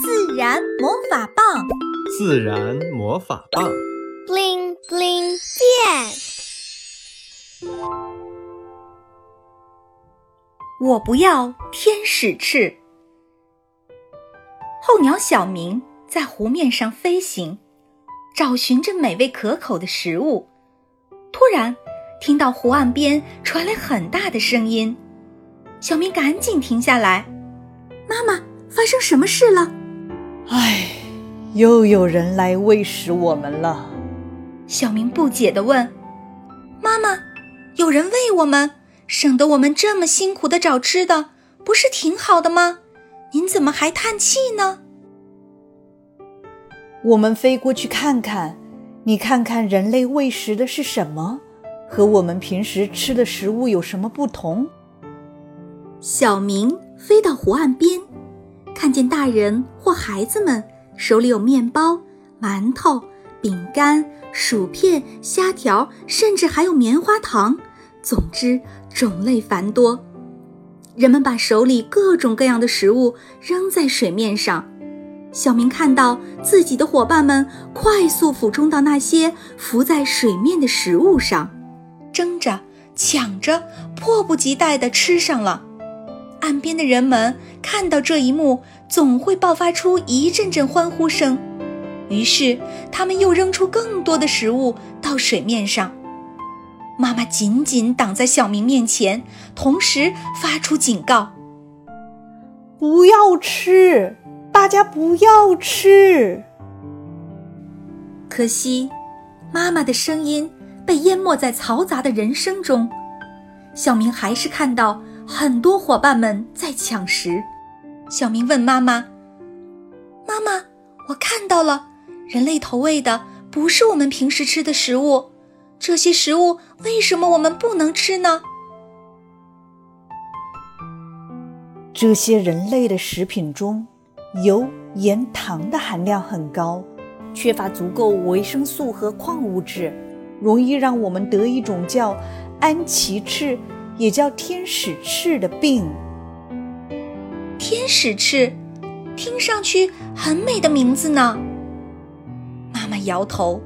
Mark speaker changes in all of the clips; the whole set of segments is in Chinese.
Speaker 1: 自然魔法棒，
Speaker 2: 自然魔法棒
Speaker 3: ，bling bling 变。
Speaker 1: 我不要天使翅。候鸟小明在湖面上飞行，找寻着美味可口的食物。突然，听到湖岸边传来很大的声音，小明赶紧停下来。妈妈，发生什么事了？
Speaker 4: 唉，又有人来喂食我们了。
Speaker 1: 小明不解地问：“妈妈，有人喂我们，省得我们这么辛苦的找吃的，不是挺好的吗？您怎么还叹气呢？”
Speaker 4: 我们飞过去看看，你看看人类喂食的是什么，和我们平时吃的食物有什么不同？
Speaker 1: 小明飞到湖岸边。看见大人或孩子们手里有面包、馒头、饼干、薯片、虾条，甚至还有棉花糖，总之种类繁多。人们把手里各种各样的食物扔在水面上，小明看到自己的伙伴们快速俯冲到那些浮在水面的食物上，争着、抢着，迫不及待地吃上了。岸边的人们看到这一幕，总会爆发出一阵阵欢呼声。于是，他们又扔出更多的食物到水面上。妈妈紧紧挡在小明面前，同时发出警告：“
Speaker 4: 不要吃，大家不要吃。”
Speaker 1: 可惜，妈妈的声音被淹没在嘈杂的人声中。小明还是看到。很多伙伴们在抢食，小明问妈妈：“妈妈，我看到了，人类投喂的不是我们平时吃的食物，这些食物为什么我们不能吃呢？”
Speaker 4: 这些人类的食品中，油、盐、糖的含量很高，缺乏足够维生素和矿物质，容易让我们得一种叫安琪翅。也叫天使翅的病。
Speaker 1: 天使翅，听上去很美的名字呢。妈妈摇头。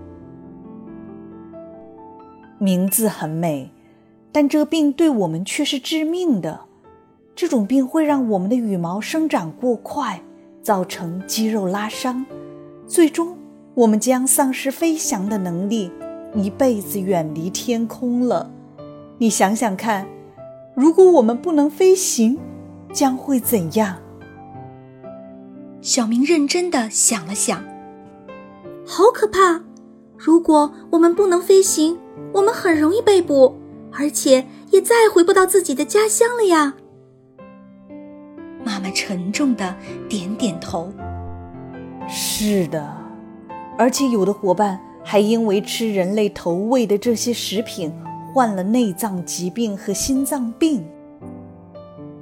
Speaker 4: 名字很美，但这病对我们却是致命的。这种病会让我们的羽毛生长过快，造成肌肉拉伤，最终我们将丧失飞翔的能力，一辈子远离天空了。你想想看。如果我们不能飞行，将会怎样？
Speaker 1: 小明认真的想了想，好可怕！如果我们不能飞行，我们很容易被捕，而且也再回不到自己的家乡了呀。妈妈沉重的点点头。
Speaker 4: 是的，而且有的伙伴还因为吃人类投喂的这些食品。患了内脏疾病和心脏病，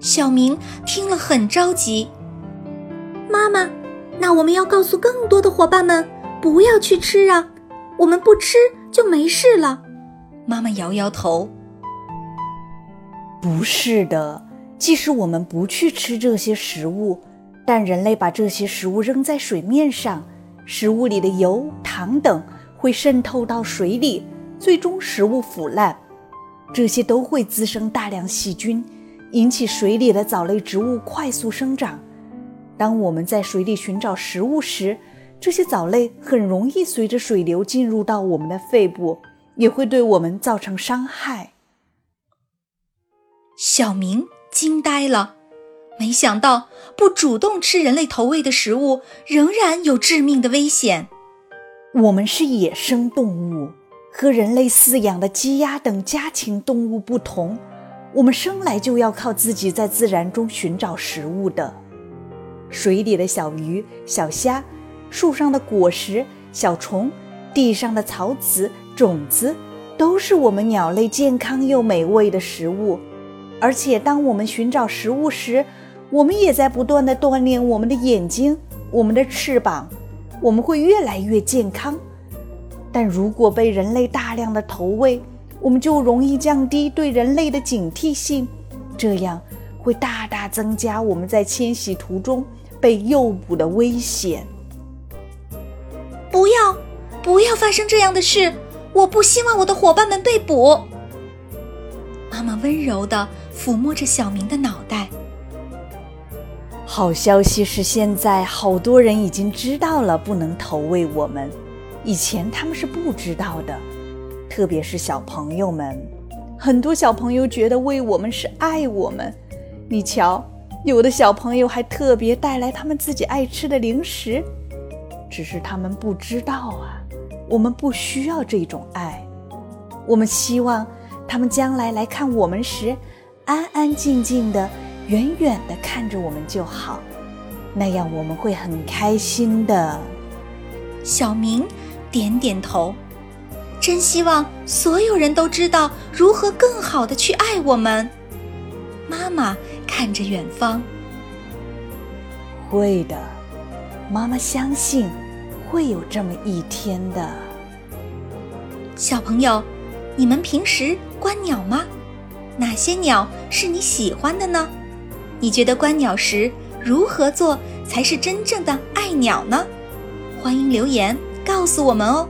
Speaker 1: 小明听了很着急。妈妈，那我们要告诉更多的伙伴们不要去吃啊！我们不吃就没事了。妈妈摇摇头。
Speaker 4: 不是的，即使我们不去吃这些食物，但人类把这些食物扔在水面上，食物里的油、糖等会渗透到水里。最终食物腐烂，这些都会滋生大量细菌，引起水里的藻类植物快速生长。当我们在水里寻找食物时，这些藻类很容易随着水流进入到我们的肺部，也会对我们造成伤害。
Speaker 1: 小明惊呆了，没想到不主动吃人类投喂的食物，仍然有致命的危险。
Speaker 4: 我们是野生动物。和人类饲养的鸡鸭等家禽动物不同，我们生来就要靠自己在自然中寻找食物的。水里的小鱼、小虾，树上的果实、小虫，地上的草籽、种子，都是我们鸟类健康又美味的食物。而且，当我们寻找食物时，我们也在不断地锻炼我们的眼睛、我们的翅膀，我们会越来越健康。但如果被人类大量的投喂，我们就容易降低对人类的警惕性，这样会大大增加我们在迁徙途中被诱捕的危险。
Speaker 1: 不要，不要发生这样的事！我不希望我的伙伴们被捕。妈妈温柔地抚摸着小明的脑袋。
Speaker 4: 好消息是，现在好多人已经知道了不能投喂我们，以前他们是不知道的，特别是小朋友们。很多小朋友觉得喂我们是爱我们。你瞧，有的小朋友还特别带来他们自己爱吃的零食，只是他们不知道啊。我们不需要这种爱，我们希望他们将来来看我们时，安安静静的、远远的看着我们就好，那样我们会很开心的。
Speaker 1: 小明点点头，真希望所有人都知道如何更好的去爱我们。妈妈看着远方，
Speaker 4: 会的，妈妈相信。会有这么一天的，
Speaker 1: 小朋友，你们平时观鸟吗？哪些鸟是你喜欢的呢？你觉得观鸟时如何做才是真正的爱鸟呢？欢迎留言告诉我们哦。